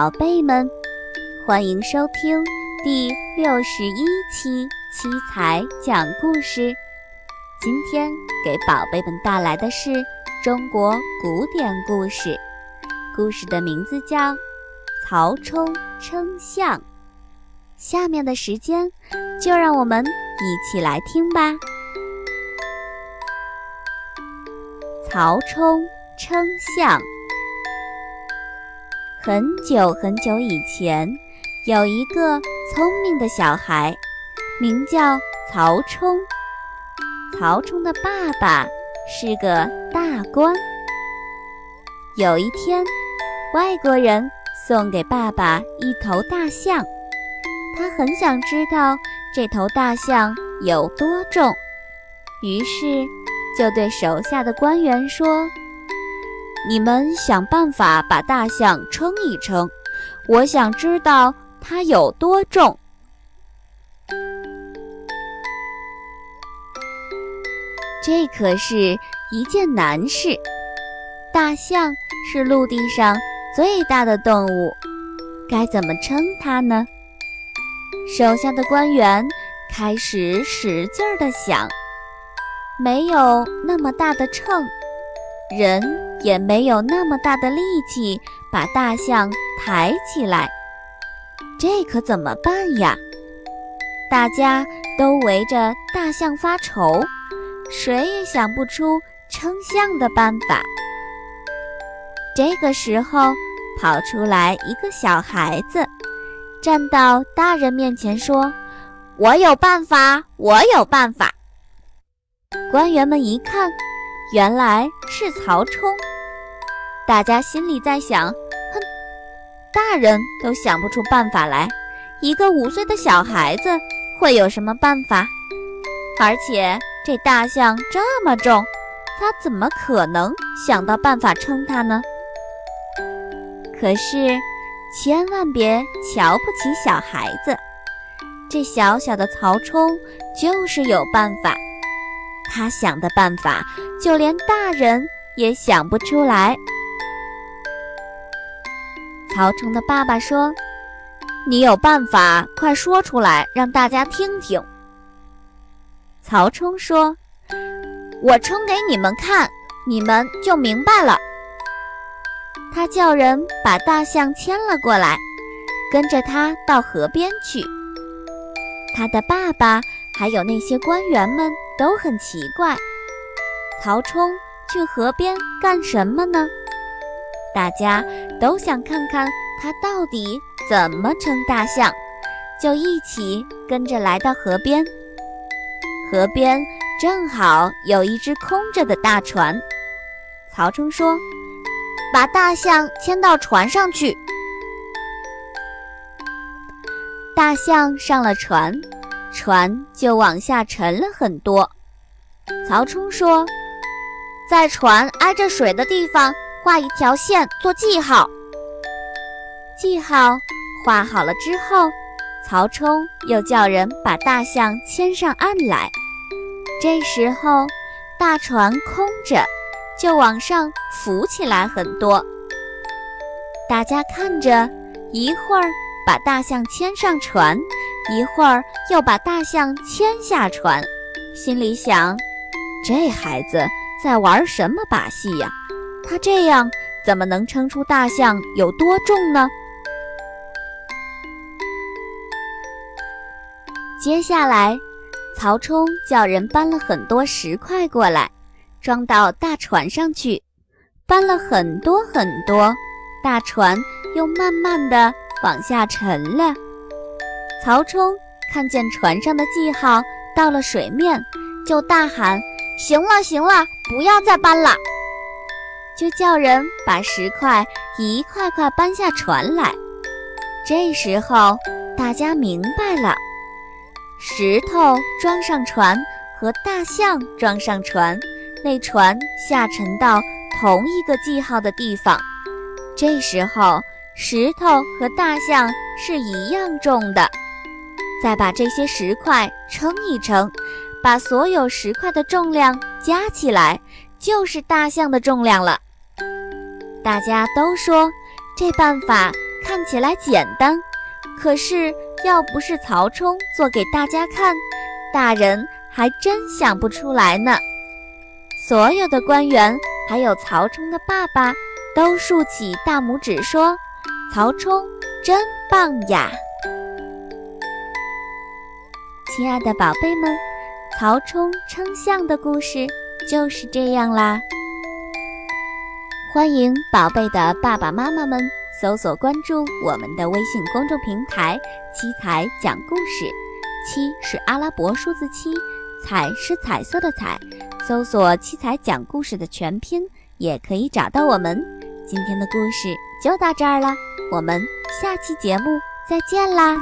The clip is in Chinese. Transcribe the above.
宝贝们，欢迎收听第六十一期七彩讲故事。今天给宝贝们带来的是中国古典故事，故事的名字叫《曹冲称象》。下面的时间，就让我们一起来听吧。曹冲称象。很久很久以前，有一个聪明的小孩，名叫曹冲。曹冲的爸爸是个大官。有一天，外国人送给爸爸一头大象，他很想知道这头大象有多重，于是就对手下的官员说。你们想办法把大象称一称，我想知道它有多重。这可是一件难事。大象是陆地上最大的动物，该怎么称它呢？手下的官员开始使劲儿地想，没有那么大的秤，人。也没有那么大的力气把大象抬起来，这可怎么办呀？大家都围着大象发愁，谁也想不出称象的办法。这个时候，跑出来一个小孩子，站到大人面前说：“我有办法，我有办法。”官员们一看，原来是曹冲。大家心里在想：“哼，大人都想不出办法来，一个五岁的小孩子会有什么办法？而且这大象这么重，他怎么可能想到办法称它呢？”可是，千万别瞧不起小孩子，这小小的曹冲就是有办法。他想的办法，就连大人也想不出来。曹冲的爸爸说：“你有办法，快说出来，让大家听听。”曹冲说：“我称给你们看，你们就明白了。”他叫人把大象牵了过来，跟着他到河边去。他的爸爸还有那些官员们都很奇怪：曹冲去河边干什么呢？大家都想看看他到底怎么称大象，就一起跟着来到河边。河边正好有一只空着的大船。曹冲说：“把大象牵到船上去。”大象上了船，船就往下沉了很多。曹冲说：“在船挨着水的地方。”画一条线做记号。记号画好了之后，曹冲又叫人把大象牵上岸来。这时候，大船空着，就往上浮起来很多。大家看着，一会儿把大象牵上船，一会儿又把大象牵下船，心里想：这孩子在玩什么把戏呀？他这样怎么能称出大象有多重呢？接下来，曹冲叫人搬了很多石块过来，装到大船上去。搬了很多很多，大船又慢慢的往下沉了。曹冲看见船上的记号到了水面，就大喊：“行了行了，不要再搬了。”就叫人把石块一块块搬下船来。这时候，大家明白了：石头装上船和大象装上船，那船下沉到同一个记号的地方。这时候，石头和大象是一样重的。再把这些石块称一称，把所有石块的重量加起来，就是大象的重量了。大家都说这办法看起来简单，可是要不是曹冲做给大家看，大人还真想不出来呢。所有的官员还有曹冲的爸爸都竖起大拇指说：“曹冲真棒呀！”亲爱的宝贝们，曹冲称象的故事就是这样啦。欢迎宝贝的爸爸妈妈们搜索关注我们的微信公众平台“七彩讲故事”，七是阿拉伯数字七，彩是彩色的彩。搜索“七彩讲故事”的全拼，也可以找到我们。今天的故事就到这儿了，我们下期节目再见啦！